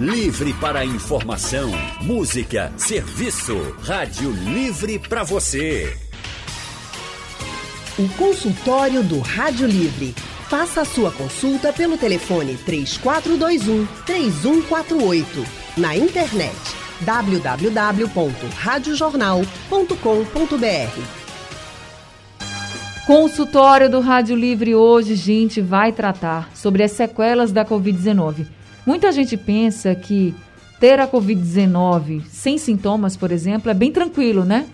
Livre para informação, música, serviço. Rádio Livre para você. O consultório do Rádio Livre. Faça a sua consulta pelo telefone 3421 3148. Na internet www.radiojornal.com.br. Consultório do Rádio Livre hoje, gente, vai tratar sobre as sequelas da Covid-19. Muita gente pensa que ter a Covid-19 sem sintomas, por exemplo, é bem tranquilo, né?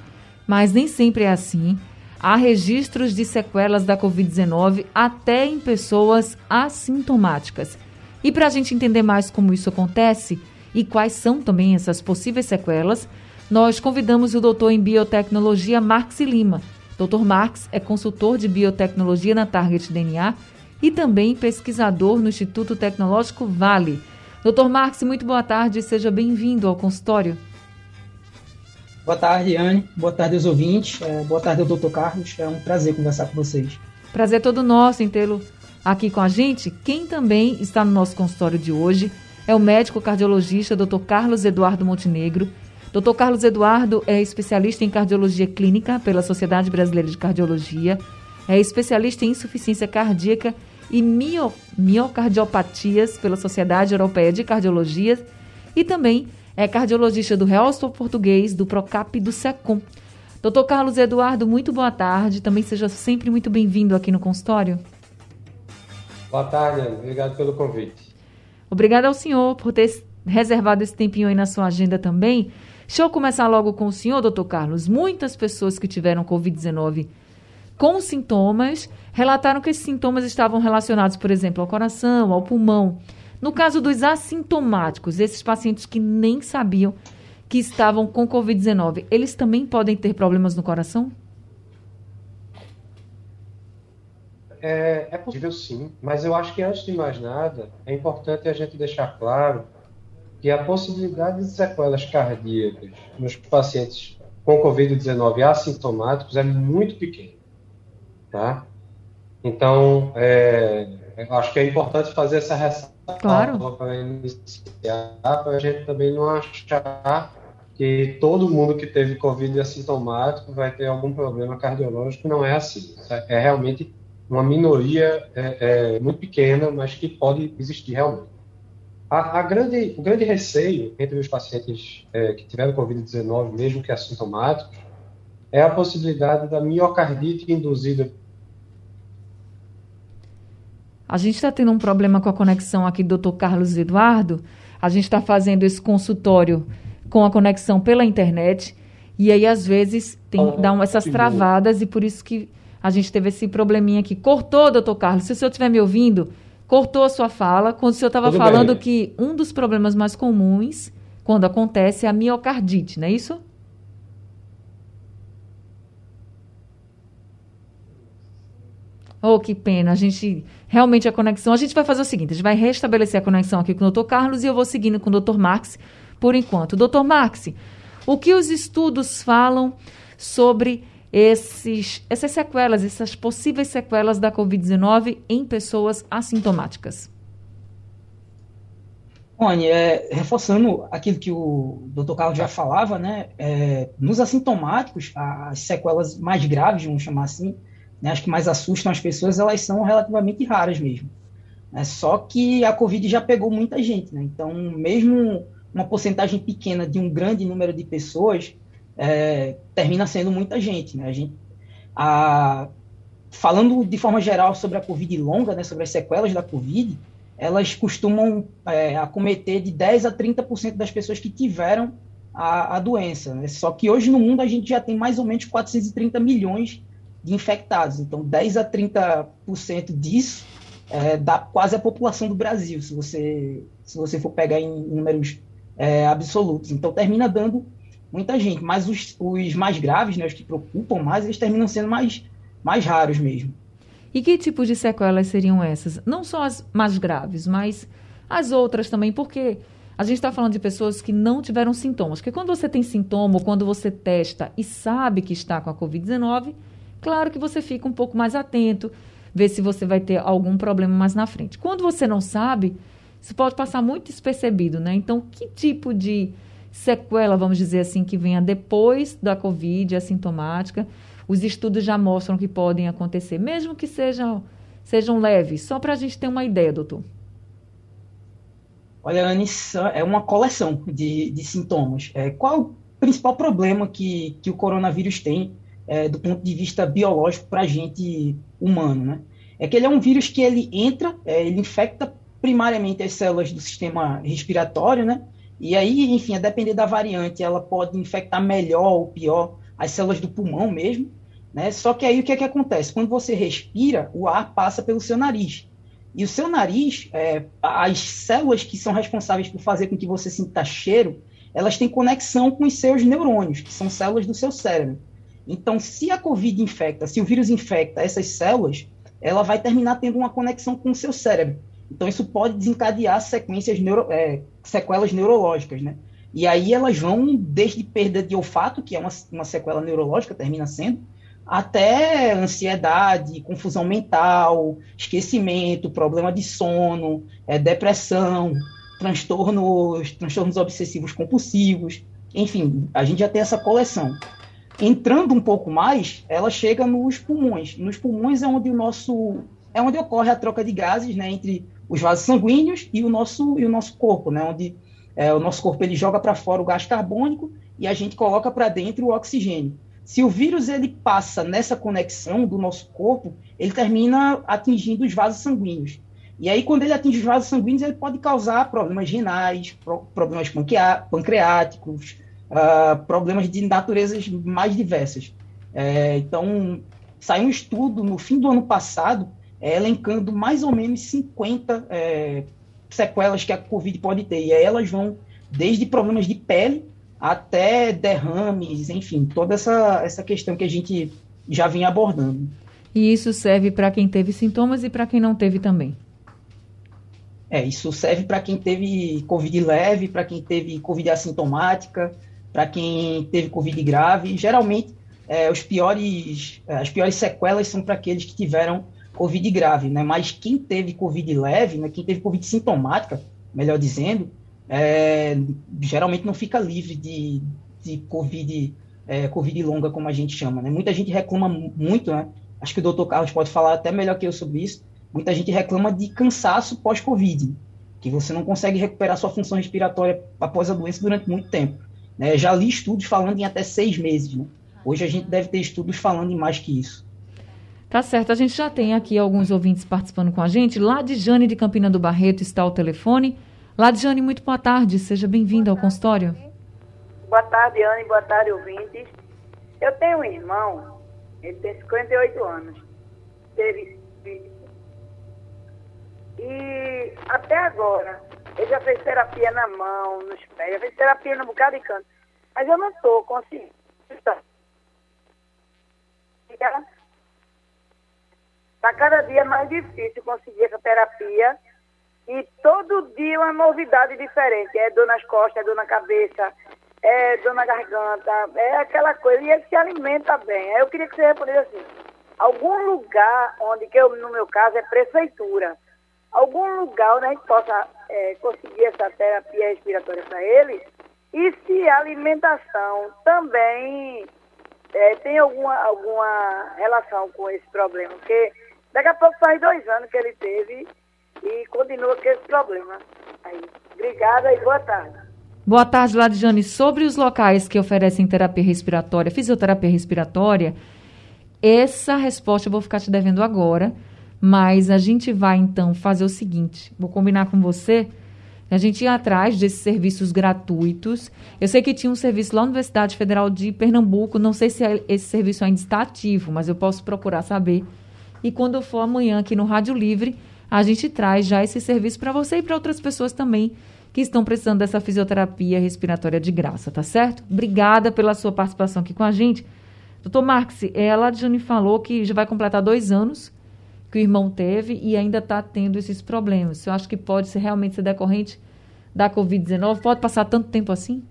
Mas nem sempre é assim. Há registros de sequelas da Covid-19 até em pessoas assintomáticas. E para a gente entender mais como isso acontece e quais são também essas possíveis sequelas, nós convidamos o doutor em biotecnologia Marx Lima. Dr. Marx é consultor de biotecnologia na Target DNA e também pesquisador no Instituto Tecnológico Vale. Doutor Marx, muito boa tarde seja bem-vindo ao consultório. Boa tarde, Anne. Boa tarde aos ouvintes. É, boa tarde ao doutor Carlos. É um prazer conversar com vocês. Prazer todo nosso em tê-lo aqui com a gente. Quem também está no nosso consultório de hoje é o médico cardiologista Dr. Carlos Eduardo Montenegro. Dr. Carlos Eduardo é especialista em cardiologia clínica pela Sociedade Brasileira de Cardiologia, é especialista em insuficiência cardíaca e mio, miocardiopatias pela Sociedade Europeia de Cardiologia e também é cardiologista do Real Hospital Português, do Procap e do SECOM. Doutor Carlos Eduardo, muito boa tarde. Também seja sempre muito bem-vindo aqui no consultório. Boa tarde. Obrigado pelo convite. Obrigada ao senhor por ter reservado esse tempinho aí na sua agenda também. Deixa eu começar logo com o senhor, doutor Carlos. Muitas pessoas que tiveram Covid-19 com sintomas relataram que esses sintomas estavam relacionados, por exemplo, ao coração, ao pulmão. No caso dos assintomáticos, esses pacientes que nem sabiam que estavam com Covid-19, eles também podem ter problemas no coração? É, é, possível sim, mas eu acho que antes de mais nada, é importante a gente deixar claro que a possibilidade de sequelas cardíacas nos pacientes com Covid-19 assintomáticos é muito pequena. Tá? Então, é, eu acho que é importante fazer essa ressalva claro. para iniciar, para a gente também não achar que todo mundo que teve Covid assintomático vai ter algum problema cardiológico. Não é assim. É, é realmente uma minoria é, é, muito pequena, mas que pode existir realmente. A, a grande, o grande receio entre os pacientes é, que tiveram Covid-19, mesmo que assintomáticos, é a possibilidade da miocardite induzida a gente está tendo um problema com a conexão aqui do Dr. Carlos Eduardo. A gente está fazendo esse consultório com a conexão pela internet. E aí, às vezes, tem, ah, dá essas travadas e por isso que a gente teve esse probleminha aqui. Cortou, doutor Carlos. Se o senhor estiver me ouvindo, cortou a sua fala quando o senhor estava falando bem. que um dos problemas mais comuns quando acontece é a miocardite, não é isso? Oh, que pena. A gente realmente a conexão. A gente vai fazer o seguinte: a gente vai restabelecer a conexão aqui com o Dr. Carlos e eu vou seguindo com o Dr. Marx por enquanto. Dr. Marx, o que os estudos falam sobre esses, essas sequelas, essas possíveis sequelas da Covid-19 em pessoas assintomáticas? Rony, é, reforçando aquilo que o Dr. Carlos já falava, né, é, nos assintomáticos, as sequelas mais graves, vamos chamar assim, né, as que mais assustam as pessoas, elas são relativamente raras mesmo. Né? Só que a Covid já pegou muita gente, né? Então, mesmo uma porcentagem pequena de um grande número de pessoas, é, termina sendo muita gente, né? A gente, a, falando de forma geral sobre a Covid longa, né, sobre as sequelas da Covid, elas costumam é, acometer de 10 a 30% das pessoas que tiveram a, a doença. Né? Só que hoje no mundo a gente já tem mais ou menos 430 milhões de infectados. Então, 10 a 30% disso é, dá quase a população do Brasil, se você, se você for pegar em números é, absolutos. Então, termina dando muita gente. Mas os, os mais graves, né, os que preocupam mais, eles terminam sendo mais, mais raros mesmo. E que tipos de sequelas seriam essas? Não só as mais graves, mas as outras também, porque a gente está falando de pessoas que não tiveram sintomas. Porque quando você tem sintoma, ou quando você testa e sabe que está com a Covid-19, claro que você fica um pouco mais atento, vê se você vai ter algum problema mais na frente. Quando você não sabe, isso pode passar muito despercebido, né? Então, que tipo de sequela, vamos dizer assim, que venha depois da Covid, assintomática, os estudos já mostram que podem acontecer, mesmo que sejam, sejam leves, só para a gente ter uma ideia, doutor. Olha, Anis, é uma coleção de, de sintomas. É, qual o principal problema que, que o coronavírus tem é, do ponto de vista biológico para a gente humano, né? É que ele é um vírus que ele entra, é, ele infecta primariamente as células do sistema respiratório, né? E aí, enfim, a depender da variante, ela pode infectar melhor ou pior as células do pulmão mesmo, né? Só que aí o que é que acontece? Quando você respira, o ar passa pelo seu nariz. E o seu nariz, é, as células que são responsáveis por fazer com que você sinta cheiro, elas têm conexão com os seus neurônios, que são células do seu cérebro. Então, se a COVID infecta, se o vírus infecta essas células, ela vai terminar tendo uma conexão com o seu cérebro. Então, isso pode desencadear sequências neuro, é, sequelas neurológicas, né? E aí elas vão desde perda de olfato, que é uma, uma sequela neurológica, termina sendo, até ansiedade, confusão mental, esquecimento, problema de sono, é, depressão, transtornos, transtornos obsessivos compulsivos, enfim, a gente já tem essa coleção. Entrando um pouco mais, ela chega nos pulmões. Nos pulmões é onde o nosso é onde ocorre a troca de gases, né, entre os vasos sanguíneos e o nosso e o nosso corpo, né, onde é, o nosso corpo ele joga para fora o gás carbônico e a gente coloca para dentro o oxigênio. Se o vírus ele passa nessa conexão do nosso corpo, ele termina atingindo os vasos sanguíneos. E aí, quando ele atinge os vasos sanguíneos, ele pode causar problemas renais, problemas pancreáticos, uh, problemas de naturezas mais diversas. É, então, saiu um estudo no fim do ano passado, é, elencando mais ou menos 50 é, sequelas que a Covid pode ter. E aí elas vão desde problemas de pele até derrames, enfim, toda essa, essa questão que a gente já vinha abordando. E isso serve para quem teve sintomas e para quem não teve também? É, isso serve para quem teve Covid leve, para quem teve Covid assintomática, para quem teve Covid grave. Geralmente, é, os piores, é, as piores sequelas são para aqueles que tiveram Covid grave, né? Mas quem teve Covid leve, né? quem teve Covid sintomática, melhor dizendo, é, geralmente não fica livre de, de COVID, é, COVID longa, como a gente chama. Né? Muita gente reclama muito, né? acho que o doutor Carlos pode falar até melhor que eu sobre isso. Muita gente reclama de cansaço pós-Covid, que você não consegue recuperar sua função respiratória após a doença durante muito tempo. Né? Já li estudos falando em até seis meses. Né? Hoje a gente deve ter estudos falando em mais que isso. Tá certo, a gente já tem aqui alguns ouvintes participando com a gente. Lá de Jane de Campina do Barreto está o telefone. Ladiane, muito boa tarde. Seja bem-vinda ao consultório. Boa tarde, Anne. Boa tarde, ouvintes. Eu tenho um irmão, ele tem 58 anos. Teve e até agora, ele já fez terapia na mão, nos pés, já fez terapia no bocado de canto. Mas eu não estou conseguindo. Está cada dia mais difícil conseguir essa terapia e todo dia uma novidade diferente. É dor nas costas, é dor na cabeça, é dor na garganta, é aquela coisa. E ele se alimenta bem. Eu queria que você respondesse assim: algum lugar onde, que eu, no meu caso, é prefeitura, algum lugar onde a gente possa é, conseguir essa terapia respiratória para ele, e se a alimentação também é, tem alguma, alguma relação com esse problema. Porque daqui a pouco faz dois anos que ele teve e continua com esse problema. Aí, obrigada e boa tarde. Boa tarde, Ladjane. Sobre os locais que oferecem terapia respiratória, fisioterapia respiratória, essa resposta eu vou ficar te devendo agora, mas a gente vai então fazer o seguinte: vou combinar com você. A gente ia atrás desses serviços gratuitos. Eu sei que tinha um serviço lá na Universidade Federal de Pernambuco. Não sei se esse serviço ainda está ativo, mas eu posso procurar saber. E quando eu for amanhã aqui no Rádio Livre, a gente traz já esse serviço para você e para outras pessoas também que estão precisando dessa fisioterapia respiratória de graça, tá certo? Obrigada pela sua participação aqui com a gente. Doutor Marx, ela, Jane, falou que já vai completar dois anos que o irmão teve e ainda está tendo esses problemas. Eu acho que pode ser realmente ser decorrente da Covid-19? Pode passar tanto tempo assim?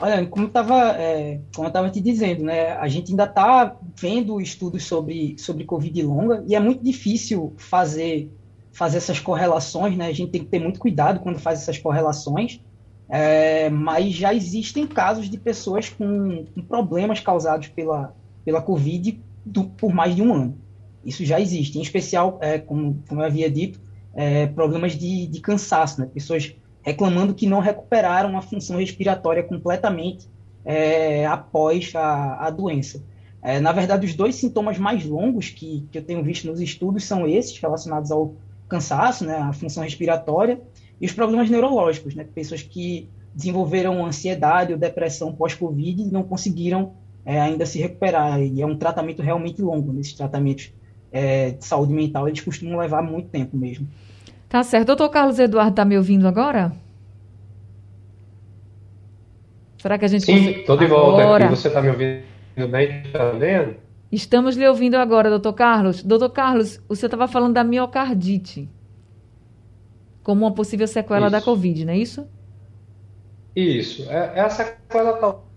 Olha, como, tava, é, como estava te dizendo, né, a gente ainda está vendo estudos sobre, sobre Covid longa e é muito difícil fazer fazer essas correlações, né? A gente tem que ter muito cuidado quando faz essas correlações, é, mas já existem casos de pessoas com, com problemas causados pela, pela Covid do, por mais de um ano. Isso já existe, em especial, é, como, como eu havia dito, é, problemas de, de cansaço, né? pessoas reclamando que não recuperaram a função respiratória completamente é, após a, a doença. É, na verdade, os dois sintomas mais longos que, que eu tenho visto nos estudos são esses, relacionados ao cansaço, né, a função respiratória, e os problemas neurológicos, né, pessoas que desenvolveram ansiedade ou depressão pós-Covid e não conseguiram é, ainda se recuperar. E é um tratamento realmente longo, nesses tratamentos é, de saúde mental, eles costumam levar muito tempo mesmo. Tá certo. Doutor Carlos Eduardo está me ouvindo agora? Será que a gente... Sim, estou de volta agora... aqui. Você está me ouvindo bem? Está vendo? Estamos lhe ouvindo agora, doutor Carlos. Doutor Carlos, o senhor estava falando da miocardite como uma possível sequela isso. da Covid, não é isso? Isso. É, é a sequela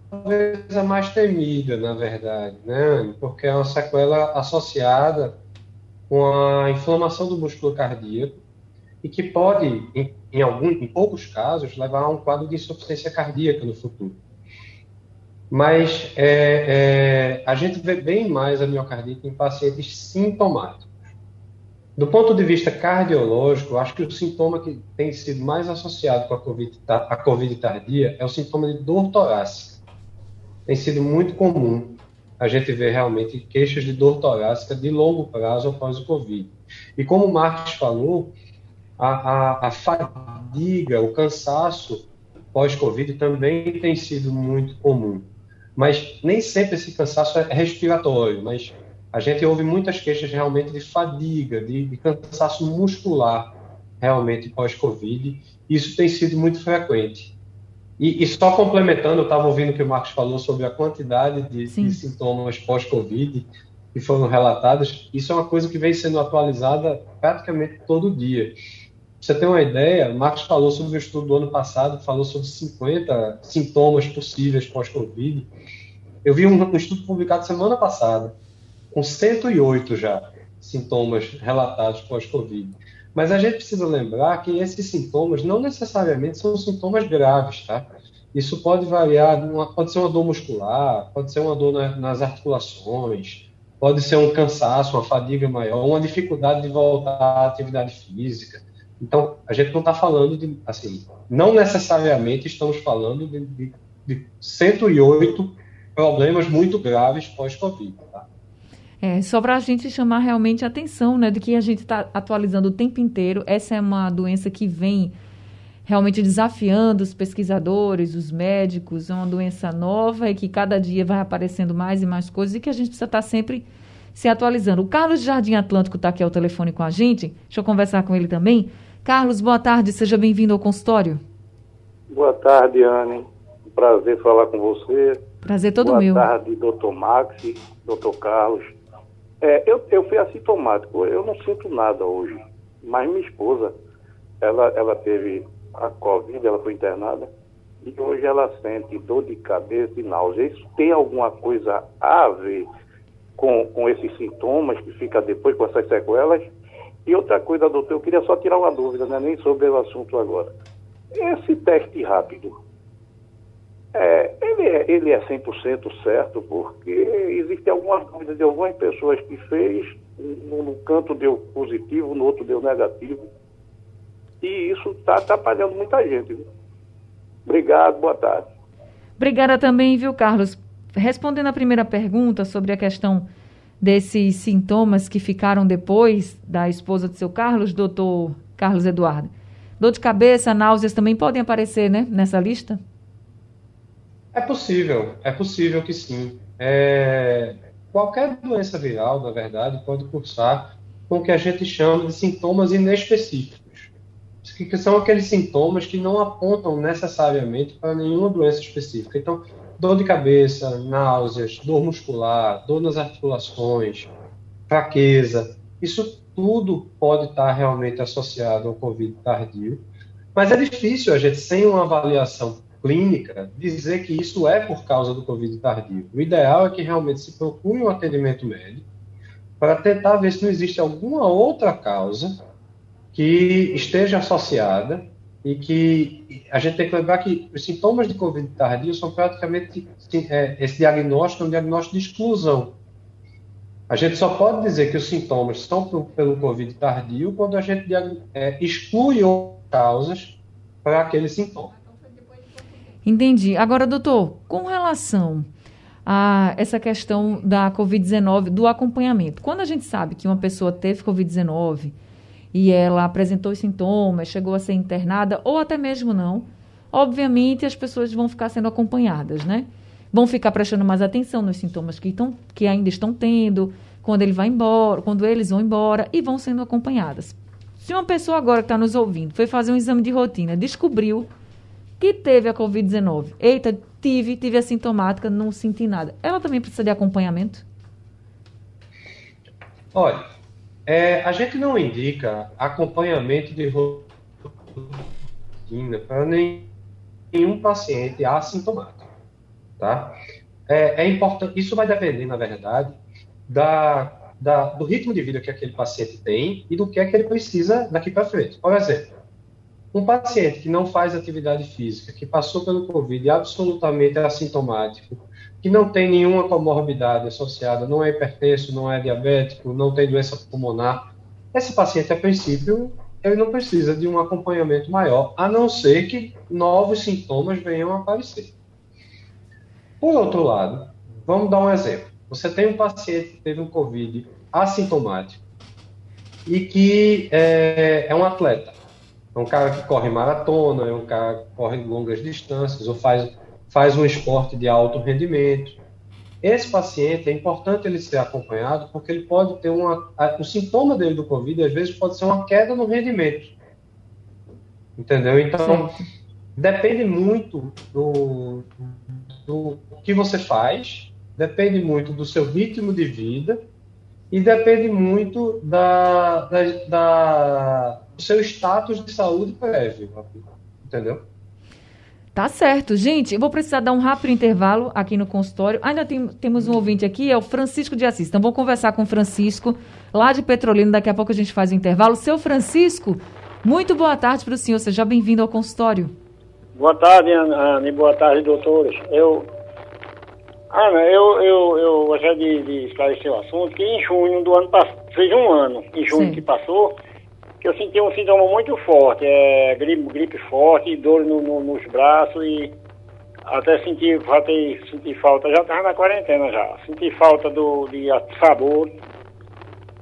talvez a mais temida, na verdade, né? Porque é uma sequela associada com a inflamação do músculo cardíaco e que pode, em, em, algum, em poucos casos, levar a um quadro de insuficiência cardíaca no futuro. Mas é, é, a gente vê bem mais a miocardite em pacientes sintomáticos. Do ponto de vista cardiológico, acho que o sintoma que tem sido mais associado com a COVID, a COVID tardia é o sintoma de dor torácica. Tem sido muito comum a gente ver realmente queixas de dor torácica de longo prazo após o Covid. E como o Marcos falou, a, a, a fadiga, o cansaço pós-Covid também tem sido muito comum. Mas nem sempre esse cansaço é respiratório, mas a gente ouve muitas queixas realmente de fadiga, de, de cansaço muscular, realmente pós-Covid. Isso tem sido muito frequente. E, e só complementando, eu estava ouvindo o que o Marcos falou sobre a quantidade de, de sintomas pós-Covid que foram relatados. Isso é uma coisa que vem sendo atualizada praticamente todo dia você tem uma ideia, o Marcos falou sobre o estudo do ano passado, falou sobre 50 sintomas possíveis pós-Covid. Eu vi um, um, estudo publicado semana passada, com 108 já sintomas relatados pós-Covid. Mas a gente precisa lembrar que esses sintomas não necessariamente são sintomas graves, tá? Isso pode variar, pode ser uma dor muscular, pode ser uma dor na, nas articulações, pode ser um cansaço, uma fadiga maior, uma dificuldade de voltar à atividade física então, a gente não está falando de, assim, não necessariamente estamos falando de, de, de 108 problemas muito graves pós-Covid. É, só para a gente chamar realmente a atenção, né, de que a gente está atualizando o tempo inteiro. Essa é uma doença que vem realmente desafiando os pesquisadores, os médicos. É uma doença nova e que cada dia vai aparecendo mais e mais coisas e que a gente precisa estar tá sempre se atualizando. O Carlos Jardim Atlântico está aqui ao telefone com a gente. Deixa eu conversar com ele também. Carlos, boa tarde, seja bem-vindo ao consultório. Boa tarde, Anne. Prazer falar com você. Prazer todo boa meu. Boa tarde, doutor Max, doutor Carlos. É, eu, eu fui assintomático, eu não sinto nada hoje, mas minha esposa, ela, ela teve a Covid, ela foi internada, e hoje ela sente dor de cabeça e náusea. Isso tem alguma coisa a ver com, com esses sintomas que fica depois com essas sequelas? E outra coisa, doutor, eu queria só tirar uma dúvida, né, nem sobre o assunto agora. Esse teste rápido, é, ele, é, ele é 100% certo, porque existem algumas dúvidas de algumas pessoas que fez, no, canto deu positivo, no outro deu negativo. E isso está atrapalhando muita gente. Viu? Obrigado, boa tarde. Obrigada também, viu, Carlos? Respondendo a primeira pergunta sobre a questão desses sintomas que ficaram depois da esposa do seu Carlos, doutor Carlos Eduardo? Dor de cabeça, náuseas também podem aparecer, né, nessa lista? É possível, é possível que sim. É, qualquer doença viral, na verdade, pode cursar com o que a gente chama de sintomas inespecíficos, que são aqueles sintomas que não apontam necessariamente para nenhuma doença específica. Então, dor de cabeça, náuseas, dor muscular, dor nas articulações, fraqueza, isso tudo pode estar realmente associado ao Covid tardio, mas é difícil a gente, sem uma avaliação clínica, dizer que isso é por causa do Covid tardio. O ideal é que realmente se procure um atendimento médico para tentar ver se não existe alguma outra causa que esteja associada e que a gente tem que lembrar que os sintomas de Covid tardio são praticamente, é, esse diagnóstico é um diagnóstico de exclusão. A gente só pode dizer que os sintomas são pelo Covid tardio quando a gente é, exclui outras causas para aquele sintoma. Entendi. Agora, doutor, com relação a essa questão da Covid-19, do acompanhamento, quando a gente sabe que uma pessoa teve Covid-19 e ela apresentou os sintomas, chegou a ser internada, ou até mesmo não, obviamente as pessoas vão ficar sendo acompanhadas, né? Vão ficar prestando mais atenção nos sintomas que, estão, que ainda estão tendo, quando ele vai embora, quando eles vão embora e vão sendo acompanhadas. Se uma pessoa agora que está nos ouvindo foi fazer um exame de rotina, descobriu que teve a Covid-19, eita, tive, tive assintomática, não senti nada, ela também precisa de acompanhamento? Olha, é, a gente não indica acompanhamento de rotina para nenhum paciente assintomático, tá? É, é, importante, isso vai depender, na verdade, da, da, do ritmo de vida que aquele paciente tem e do que é que ele precisa daqui para frente. Por exemplo, um paciente que não faz atividade física, que passou pelo Covid absolutamente assintomático, que não tem nenhuma comorbidade associada, não é hipertenso, não é diabético, não tem doença pulmonar, esse paciente, a princípio, ele não precisa de um acompanhamento maior, a não ser que novos sintomas venham a aparecer. Por outro lado, vamos dar um exemplo. Você tem um paciente que teve um Covid assintomático e que é, é um atleta. É um cara que corre maratona, é um cara que corre longas distâncias ou faz faz um esporte de alto rendimento. Esse paciente é importante ele ser acompanhado porque ele pode ter uma. o sintoma dele do Covid, às vezes, pode ser uma queda no rendimento. Entendeu? Então, Sim. depende muito do, do que você faz, depende muito do seu ritmo de vida e depende muito da, da, da do seu status de saúde prévio. Entendeu? Tá certo. Gente, eu vou precisar dar um rápido intervalo aqui no consultório. Ainda tem, temos um ouvinte aqui, é o Francisco de Assis. Então, vou conversar com o Francisco, lá de Petrolina. Daqui a pouco a gente faz o intervalo. Seu Francisco, muito boa tarde para o senhor. Seja bem-vindo ao consultório. Boa tarde, Ana. Boa tarde, doutores. Eu, Ana, eu, eu, eu gostaria de, de esclarecer o assunto, que em junho do ano passado, fez um ano, em junho Sim. que passou, que eu senti um sintoma muito forte, é, gripe, gripe forte, dor no, no, nos braços e até senti, até senti falta, já estava na quarentena já, senti falta do, de sabor.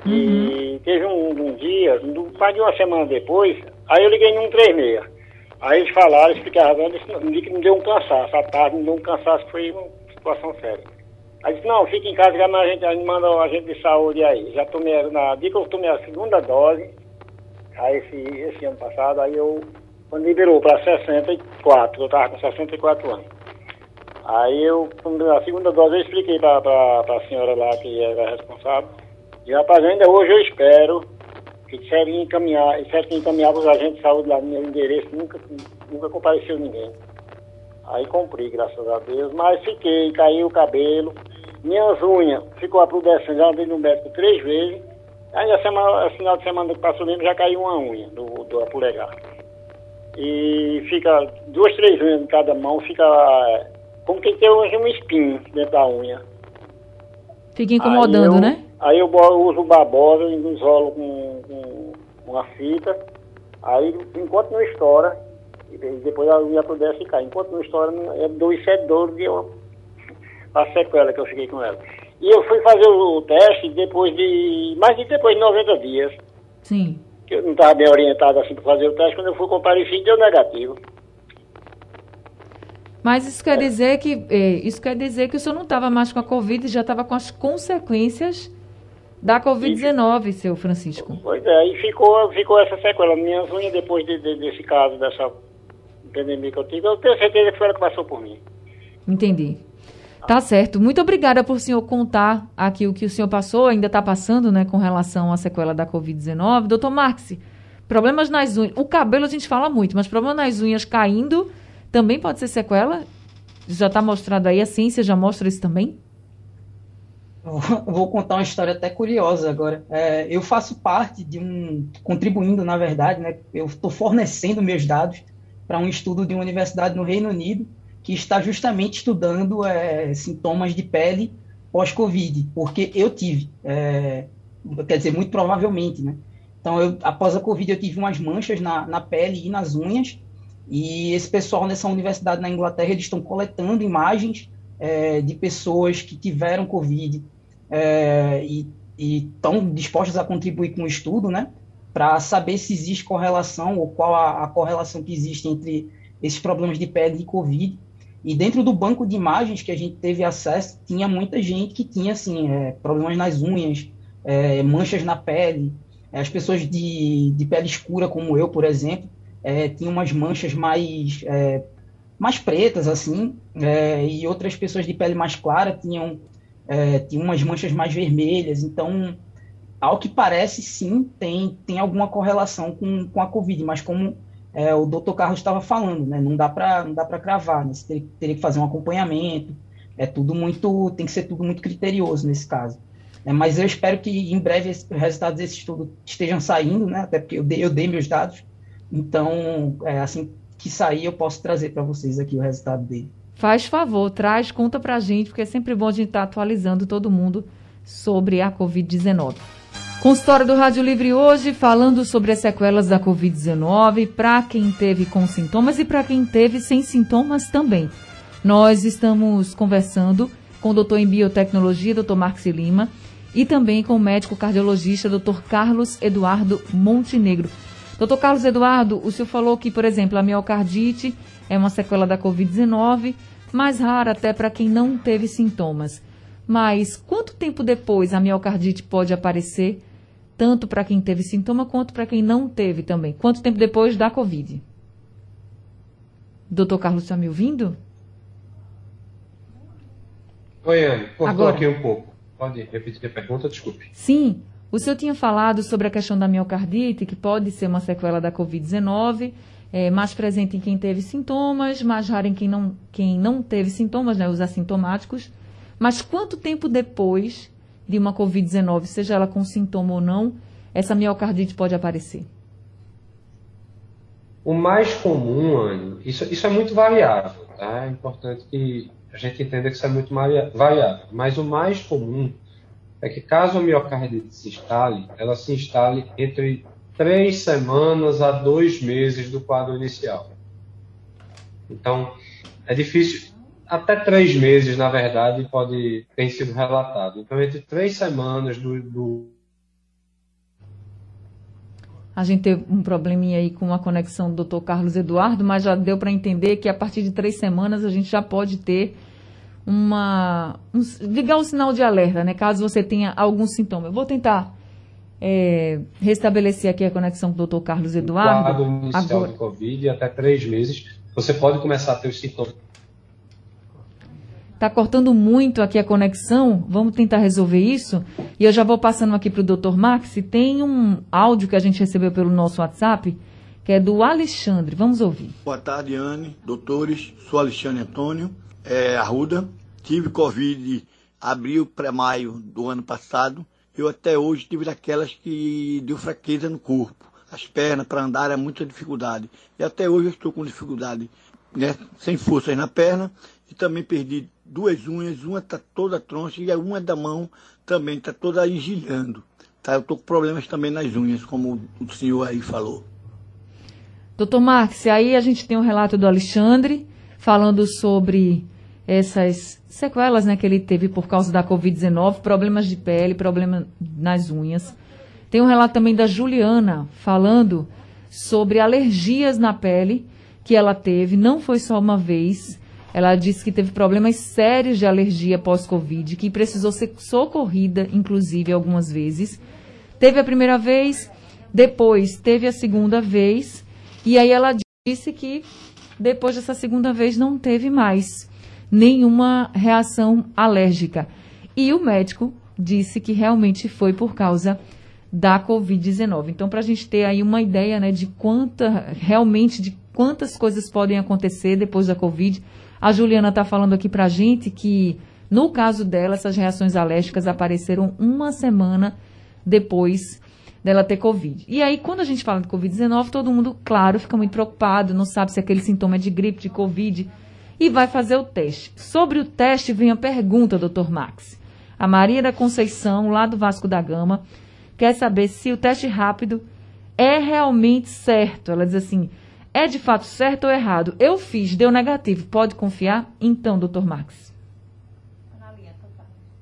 Uhum. E teve um, um dia, mais de uma semana depois, aí eu liguei no 136. Aí eles falaram, explicaram, disse que me deu um cansaço, a tarde me deu um cansaço, foi uma situação séria. Aí disse, não, fica em casa que a gente, a gente manda o agente de saúde aí. Já tomei, na dia que eu tomei a segunda dose, Aí esse, esse ano passado, aí eu, quando liberou para 64, eu estava com 64 anos. Aí eu, a segunda dose, eu expliquei para a senhora lá que era responsável. E rapaz, ainda hoje eu espero que disseram encaminhar, disseram que encaminhava os agentes de saúde lá no meu endereço, nunca, nunca compareceu ninguém. Aí comprei, graças a Deus, mas fiquei, caiu o cabelo, minhas unhas ficou aprudecendo, já andei no médico três vezes, Aí a semana, final de semana que passou mesmo já caiu uma unha do, do polegar. E fica duas, três unhas em cada mão, fica como quem tem hoje um espinho dentro da unha. Fica incomodando, aí eu, né? Aí eu uso babosa, isolo com, com uma fita, aí enquanto não estoura, e depois a unha pudesse ficar. Enquanto não estoura, é dois sete dor de a sequela que eu fiquei com ela. E eu fui fazer o teste depois de. mais de depois de 90 dias. Sim. Que eu não estava bem orientado assim para fazer o teste, quando eu fui comparecer deu negativo. Mas isso quer é. dizer que é, isso quer dizer que o senhor não estava mais com a Covid, já estava com as consequências da Covid-19, seu Francisco. Pois é, aí ficou, ficou essa sequela. Minhas unhas, depois de, de, desse caso, dessa pandemia que eu tive, eu tenho certeza que foi ela que passou por mim. Entendi. Tá certo. Muito obrigada por o senhor contar aqui o que o senhor passou, ainda está passando, né, com relação à sequela da Covid-19. Doutor Marx, problemas nas unhas. O cabelo a gente fala muito, mas problema nas unhas caindo também pode ser sequela? Já está mostrado aí, a ciência já mostra isso também? vou contar uma história até curiosa agora. É, eu faço parte de um, contribuindo, na verdade, né, eu estou fornecendo meus dados para um estudo de uma universidade no Reino Unido que está justamente estudando é, sintomas de pele pós-Covid, porque eu tive, é, quer dizer, muito provavelmente, né? Então, eu, após a Covid, eu tive umas manchas na, na pele e nas unhas, e esse pessoal nessa universidade na Inglaterra, eles estão coletando imagens é, de pessoas que tiveram Covid é, e estão dispostas a contribuir com o estudo, né? Para saber se existe correlação ou qual a, a, correlação que existe entre esses problemas de pele e Covid. E dentro do banco de imagens que a gente teve acesso, tinha muita gente que tinha, assim, é, problemas nas unhas, é, manchas na pele. É, as pessoas de, de pele escura, como eu, por exemplo, é, tinham umas manchas mais é, mais pretas, assim, é, e outras pessoas de pele mais clara tinham, é, tinham umas manchas mais vermelhas. Então, ao que parece, sim, tem, tem alguma correlação com, com a Covid, mas como é, o doutor Carlos estava falando, né, não dá para cravar, né, você teria, teria, que fazer um acompanhamento, é tudo muito, tem que ser tudo muito criterioso nesse caso. É, mas eu espero que em breve os resultados desse estudo estejam saindo, né, até porque eu dei, eu dei meus dados, então, é, assim que sair, eu posso trazer para vocês aqui o resultado dele. Faz favor, traz, conta para a gente, porque é sempre bom a gente estar tá atualizando todo mundo sobre a Covid-19. Consultório do Rádio Livre hoje, falando sobre as sequelas da Covid-19, para quem teve com sintomas e para quem teve sem sintomas também. Nós estamos conversando com o doutor em biotecnologia, doutor Marcos Lima, e também com o médico cardiologista, doutor Carlos Eduardo Montenegro. Doutor Carlos Eduardo, o senhor falou que, por exemplo, a miocardite é uma sequela da Covid-19, mais rara até para quem não teve sintomas. Mas quanto tempo depois a miocardite pode aparecer, tanto para quem teve sintoma quanto para quem não teve também? Quanto tempo depois da Covid? Doutor Carlos, está me ouvindo? Oi, Anne, cortou Agora. aqui um pouco. Pode repetir a pergunta, desculpe. Sim, o senhor tinha falado sobre a questão da miocardite, que pode ser uma sequela da Covid-19, é, mais presente em quem teve sintomas, mais rara em quem não, quem não teve sintomas, né, os assintomáticos. Mas quanto tempo depois de uma Covid-19, seja ela com sintoma ou não, essa miocardite pode aparecer? O mais comum, Anny, isso, isso é muito variável, tá? É importante que a gente entenda que isso é muito variável. Mas o mais comum é que caso a miocardite se instale, ela se instale entre três semanas a dois meses do quadro inicial. Então, é difícil, até três meses, na verdade, pode ter sido relatado. Então, entre três semanas do, do a gente teve um probleminha aí com a conexão do Dr. Carlos Eduardo, mas já deu para entender que a partir de três semanas a gente já pode ter uma. Um, ligar o sinal de alerta, né? Caso você tenha algum sintoma. Eu vou tentar é, restabelecer aqui a conexão com o doutor Carlos Eduardo. quadro inicial agora. de Covid, até três meses, você pode começar a ter os sintomas. Está cortando muito aqui a conexão. Vamos tentar resolver isso. E eu já vou passando aqui para o doutor Max. Tem um áudio que a gente recebeu pelo nosso WhatsApp, que é do Alexandre. Vamos ouvir. Boa tarde, Anne, doutores. Sou Alexandre Antônio é, Arruda. Tive Covid abril para maio do ano passado. Eu até hoje tive daquelas que deu fraqueza no corpo. As pernas para andar era muita dificuldade. E até hoje eu estou com dificuldade, né? sem forças na perna. E também perdi duas unhas, uma está toda troncha e a uma da mão também está toda engilhando. Tá? Eu estou com problemas também nas unhas, como o senhor aí falou. Doutor Marques, aí a gente tem um relato do Alexandre falando sobre essas sequelas né, que ele teve por causa da Covid-19, problemas de pele, problema nas unhas. Tem um relato também da Juliana falando sobre alergias na pele que ela teve, não foi só uma vez. Ela disse que teve problemas sérios de alergia pós-Covid, que precisou ser socorrida, inclusive, algumas vezes. Teve a primeira vez, depois teve a segunda vez, e aí ela disse que depois dessa segunda vez não teve mais nenhuma reação alérgica. E o médico disse que realmente foi por causa da Covid-19. Então, para a gente ter aí uma ideia né, de quanta, realmente, de quantas coisas podem acontecer depois da Covid, a Juliana está falando aqui para a gente que No caso dela, essas reações alérgicas apareceram uma semana depois dela ter Covid. E aí, quando a gente fala de Covid-19, todo mundo, claro, fica muito preocupado, não sabe se aquele sintoma é de gripe, de Covid, e vai fazer o teste. Sobre o teste, vem a pergunta, doutor Max. A Maria da Conceição, lá do Vasco da Gama, quer saber se o teste rápido é realmente certo. Ela diz assim: é de fato certo ou errado? Eu fiz, deu negativo. Pode confiar? Então, doutor Max.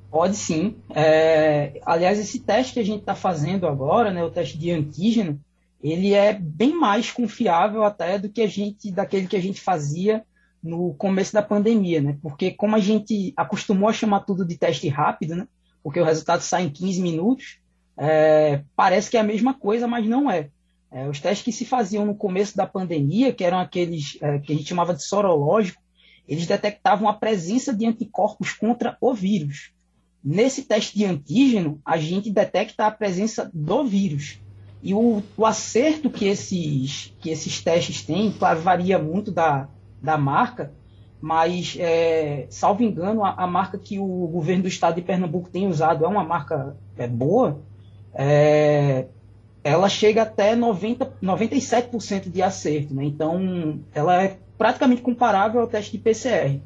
Pode sim. É, aliás, esse teste que a gente está fazendo agora, né, o teste de antígeno, ele é bem mais confiável até do que a gente, daquele que a gente fazia no começo da pandemia, né? Porque como a gente acostumou a chamar tudo de teste rápido, né? Porque o resultado sai em 15 minutos, é, parece que é a mesma coisa, mas não é. É. Os testes que se faziam no começo da pandemia, que eram aqueles é, que a gente chamava de sorológico, eles detectavam a presença de anticorpos contra o vírus. Nesse teste de antígeno, a gente detecta a presença do vírus. E o, o acerto que esses, que esses testes têm, claro, varia muito da, da marca, mas, é, salvo engano, a, a, marca que o governo do estado de Pernambuco tem usado é uma marca é, boa, é, ela chega até 90, 97% de acerto. Né? Então, ela é praticamente comparável ao teste de PCR.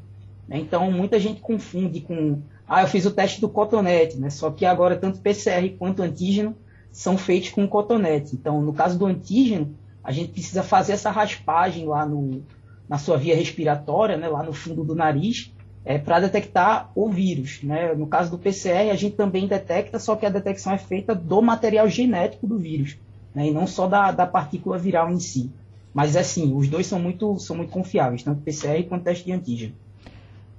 Né? Então, muita gente confunde com, ah, eu fiz o teste do cotonete, né? só que agora tanto PCR quanto antígeno são feitos com cotonete. Então, no caso do antígeno, a gente precisa fazer essa raspagem lá no, na sua via respiratória, né, lá no fundo do nariz, é, para detectar o vírus. Né? No caso do PCR, a gente também detecta, só que a detecção é feita do material genético do vírus, né, e não só da, da partícula viral em si. Mas é assim, os dois são muito, são muito confiáveis, tanto PCR quanto teste de antígeno.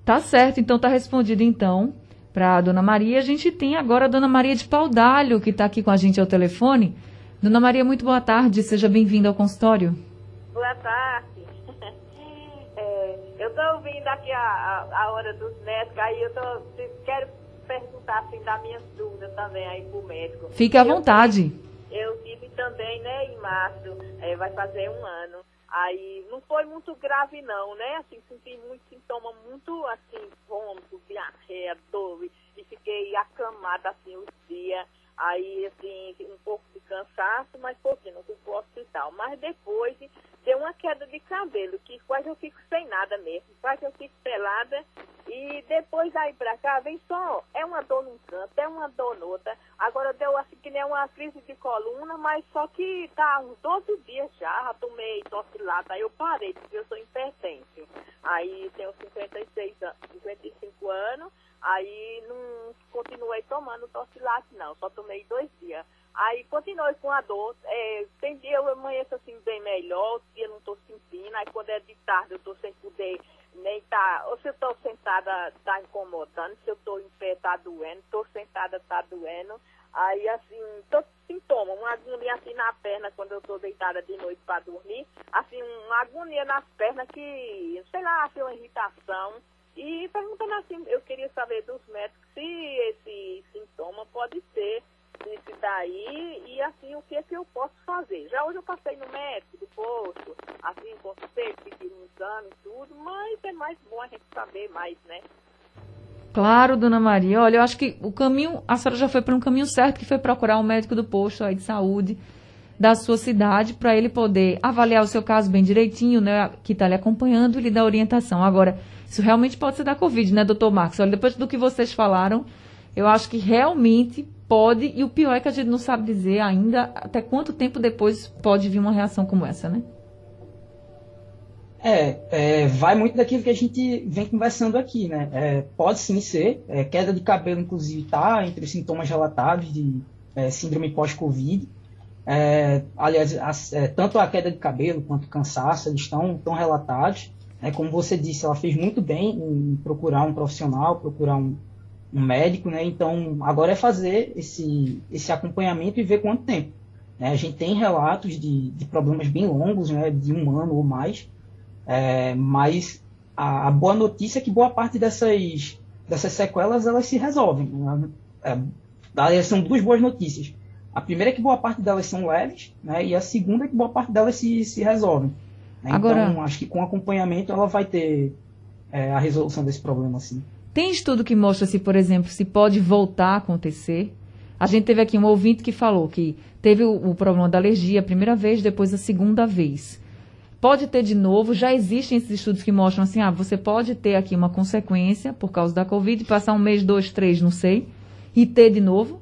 Tá certo, então tá respondido então para a dona Maria. A gente tem agora a dona Maria de Paudalho, que está aqui com a gente ao telefone. Dona Maria, muito boa tarde, seja bem-vinda ao consultório. Boa tarde. Eu estou ouvindo aqui a, a, a, hora dos médicos, aí eu tô, quero perguntar assim das minhas dúvidas também aí pro médico. Fique à vontade. Eu tive também, né, em março, é, vai fazer um ano. Aí não foi muito grave não, né? Assim, senti muito sintoma muito assim, vômito, diarreia, dor, e fiquei acamada assim os dias. Aí, assim, um pouco de cansaço, mas pouquinho, não fui pro hospital. Mas depois deu uma queda de cabelo, que quase eu fico sem nada mesmo, quase eu fico pelada. E depois aí pra cá, vem só, é uma dor num canto, é uma dor noutra. Agora deu assim que nem uma crise de coluna, mas só que tá uns 12 dias já, já tomei tossilata, aí eu parei, porque eu sou hipertenso. Aí tenho 56 55 anos Aí não continuei tomando torcilato, não, só tomei dois dias. Aí continuei com a dor. É, tem dia eu amanheço assim bem melhor, outro dia não estou sentindo. Aí quando é de tarde eu estou sem poder nem tá. Ou se eu estou sentada está incomodando, se eu estou em pé está doendo, estou sentada está doendo. Aí assim, todo sintoma, uma agonia assim na perna quando eu estou deitada de noite para dormir. Assim, uma agonia nas pernas que, sei lá, assim, uma irritação. E perguntando assim, eu queria saber dos médicos se esse sintoma pode ser esse daí e assim o que é que eu posso fazer. Já hoje eu passei no médico do posto, assim, consultei, pedi um exame e tudo, mas é mais bom a gente saber mais, né? Claro, dona Maria. Olha, eu acho que o caminho, a senhora já foi para um caminho certo, que foi procurar um médico do posto aí de saúde da sua cidade para ele poder avaliar o seu caso bem direitinho, né, que está lhe acompanhando e lhe dar orientação. Agora, isso realmente pode ser da Covid, né, doutor Marcos? Olha, depois do que vocês falaram, eu acho que realmente pode, e o pior é que a gente não sabe dizer ainda até quanto tempo depois pode vir uma reação como essa, né? É, é, vai muito daquilo que a gente vem conversando aqui, né? É, pode sim ser, é, queda de cabelo, inclusive, tá entre os sintomas relatados de é, síndrome pós-Covid. É, aliás, a, tanto a queda de cabelo quanto o cansaço, eles estão, estão relatados. Né? Como você disse, ela fez muito bem em procurar um profissional, procurar um, um médico, né? Então, agora é fazer esse, esse acompanhamento e ver quanto tempo. Né? A gente tem relatos de, de problemas bem longos, né? De um ano ou mais. É, mas a, a, boa notícia é que boa parte dessas, dessas sequelas elas se resolvem. Né? É, são duas boas notícias. A primeira é que boa parte delas são leves, né? E a segunda é que boa parte delas se, se resolvem. Né? Agora, então, acho que com acompanhamento ela vai ter é, a resolução desse problema, assim. Tem estudo que mostra se, por exemplo, se pode voltar a acontecer? A gente teve aqui um ouvinte que falou que teve o, o problema da alergia a primeira vez, depois a segunda vez. Pode ter de novo, já existem esses estudos que mostram assim, ah, você pode ter aqui uma consequência por causa da Covid, passar um mês, dois, três, não sei, e ter de novo?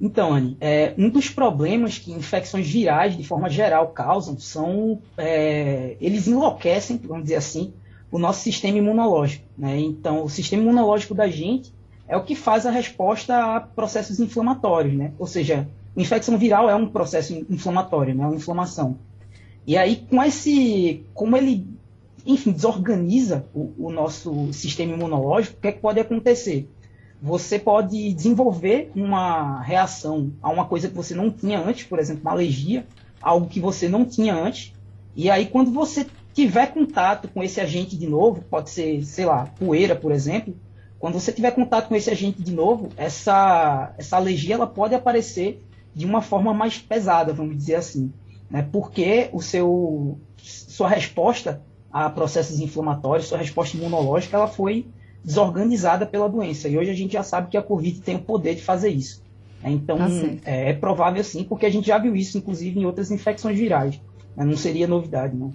Então, Anne, é, um dos problemas que infecções virais, de forma geral, causam são. É, eles enlouquecem, vamos dizer assim, o nosso sistema imunológico. Né? Então, o sistema imunológico da gente é o que faz a resposta a processos inflamatórios. Né? Ou seja, infecção viral é um processo inflamatório, né? uma inflamação. E aí, com esse. Como ele, enfim, desorganiza o, o nosso sistema imunológico, o que, é que pode acontecer? Você pode desenvolver uma reação a uma coisa que você não tinha antes, por exemplo, uma alergia, algo que você não tinha antes. E aí, quando você tiver contato com esse agente de novo, pode ser, sei lá, poeira, por exemplo, quando você tiver contato com esse agente de novo, essa, essa alergia ela pode aparecer de uma forma mais pesada, vamos dizer assim, né? porque o seu, sua resposta a processos inflamatórios, sua resposta imunológica, ela foi desorganizada pela doença. E hoje a gente já sabe que a Covid tem o poder de fazer isso. É, então, tá é, é, provável sim, porque a gente já viu isso, inclusive, em outras infecções virais. Né? Não seria novidade, não.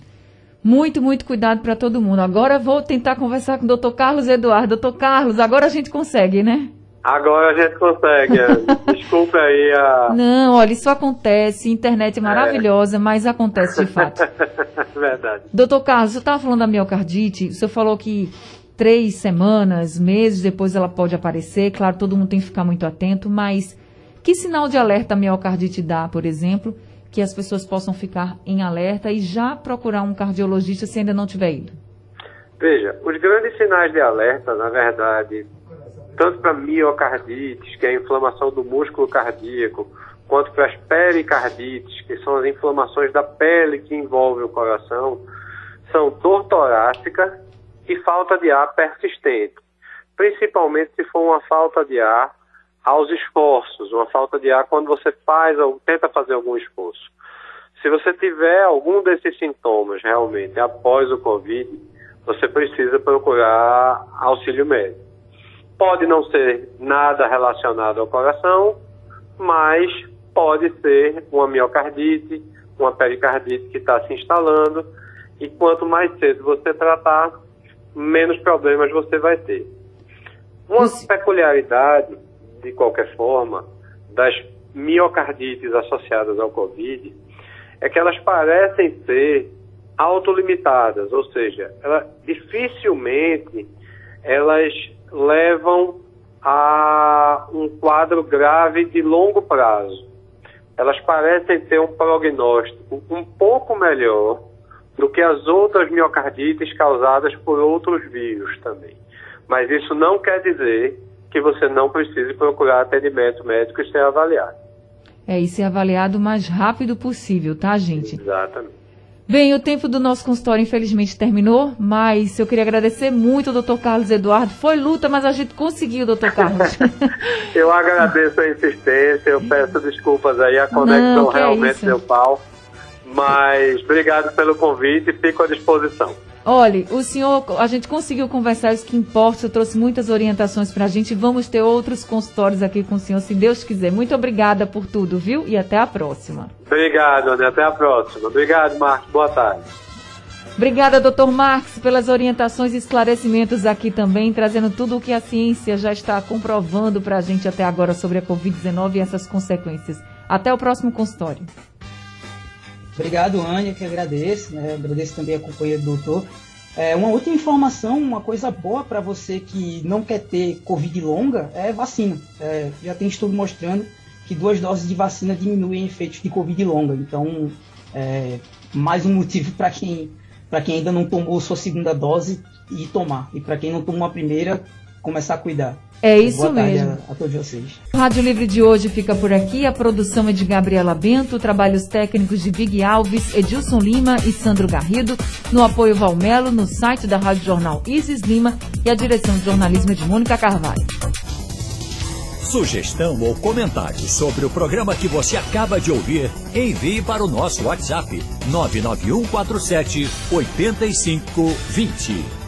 Muito, muito cuidado para todo mundo. Agora vou tentar conversar com o doutor Carlos Eduardo. Doutor Carlos, agora a gente consegue, né? Agora a gente consegue. É. Desculpa aí a. Não, olha, isso acontece. Internet é maravilhosa, é. mas acontece de fato. Verdade. Doutor Carlos, você estava falando da miocardite. O senhor falou que três semanas, meses depois ela pode aparecer. Claro, todo mundo tem que ficar muito atento, mas que sinal de alerta a miocardite dá, por exemplo, que as pessoas possam ficar em alerta e já procurar um cardiologista se ainda não tiver ido? Veja, os grandes sinais de alerta, na verdade, tanto para miocardites, que é a inflamação do músculo cardíaco, quanto para as pericardites, que são as inflamações da pele que envolvem o coração, são dor torácica, e falta de ar persistente, principalmente se for uma falta de ar aos esforços, uma falta de ar quando você faz ou tenta fazer algum esforço. Se você tiver algum desses sintomas realmente após o Covid, você precisa procurar auxílio médico. Pode não ser nada relacionado ao coração, mas pode ser uma miocardite, uma pericardite que está se instalando, e quanto mais cedo você tratar, menos problemas você vai ter. Uma peculiaridade, de qualquer forma, das miocardites associadas ao Covid é que elas parecem ser autolimitadas, ou seja, ela, dificilmente elas levam a um quadro grave de longo prazo. Elas parecem ter um prognóstico um pouco melhor do que as outras miocardites causadas por outros vírus também. Mas isso não quer dizer que você não precise procurar atendimento médico e ser avaliado. É, e ser avaliado o mais rápido possível, tá, gente? Exatamente. Bem, o tempo do nosso consultório infelizmente terminou, mas eu queria agradecer muito ao doutor Carlos Eduardo. Foi luta, mas a gente conseguiu, doutor Carlos. eu agradeço a insistência, eu peço desculpas aí, a conexão Não, realmente é deu pau. Mas obrigado pelo convite e fico à disposição. Olhe, o senhor, a gente conseguiu conversar isso que importa, eu trouxe muitas orientações para a gente. Vamos ter outros consultórios aqui com o senhor, se Deus quiser. Muito obrigada por tudo, viu? E até a próxima. Obrigado, André. Até a próxima. Obrigado, Marcos. Boa tarde. Obrigada, doutor Marcos, pelas orientações e esclarecimentos aqui também, trazendo tudo o que a ciência já está comprovando para a gente até agora sobre a Covid-19 e essas consequências. Até o próximo consultório. Obrigado, Ania, que agradeço. Né? Agradeço também a companhia do doutor. É, uma outra informação, uma coisa boa para você que não quer ter Covid longa é vacina. É, já tem estudo mostrando que duas doses de vacina diminuem efeitos de Covid longa. Então, é, mais um motivo para quem, quem ainda não tomou sua segunda dose e tomar. E para quem não tomou a primeira, começar a cuidar. É isso Boa mesmo. A, a todos vocês. O Rádio Livre de hoje fica por aqui. A produção é de Gabriela Bento, trabalhos técnicos de Big Alves, Edilson Lima e Sandro Garrido, no apoio Valmelo, no site da Rádio Jornal Isis Lima e a direção de jornalismo é de Mônica Carvalho. Sugestão ou comentário sobre o programa que você acaba de ouvir, envie para o nosso WhatsApp 99147 8520.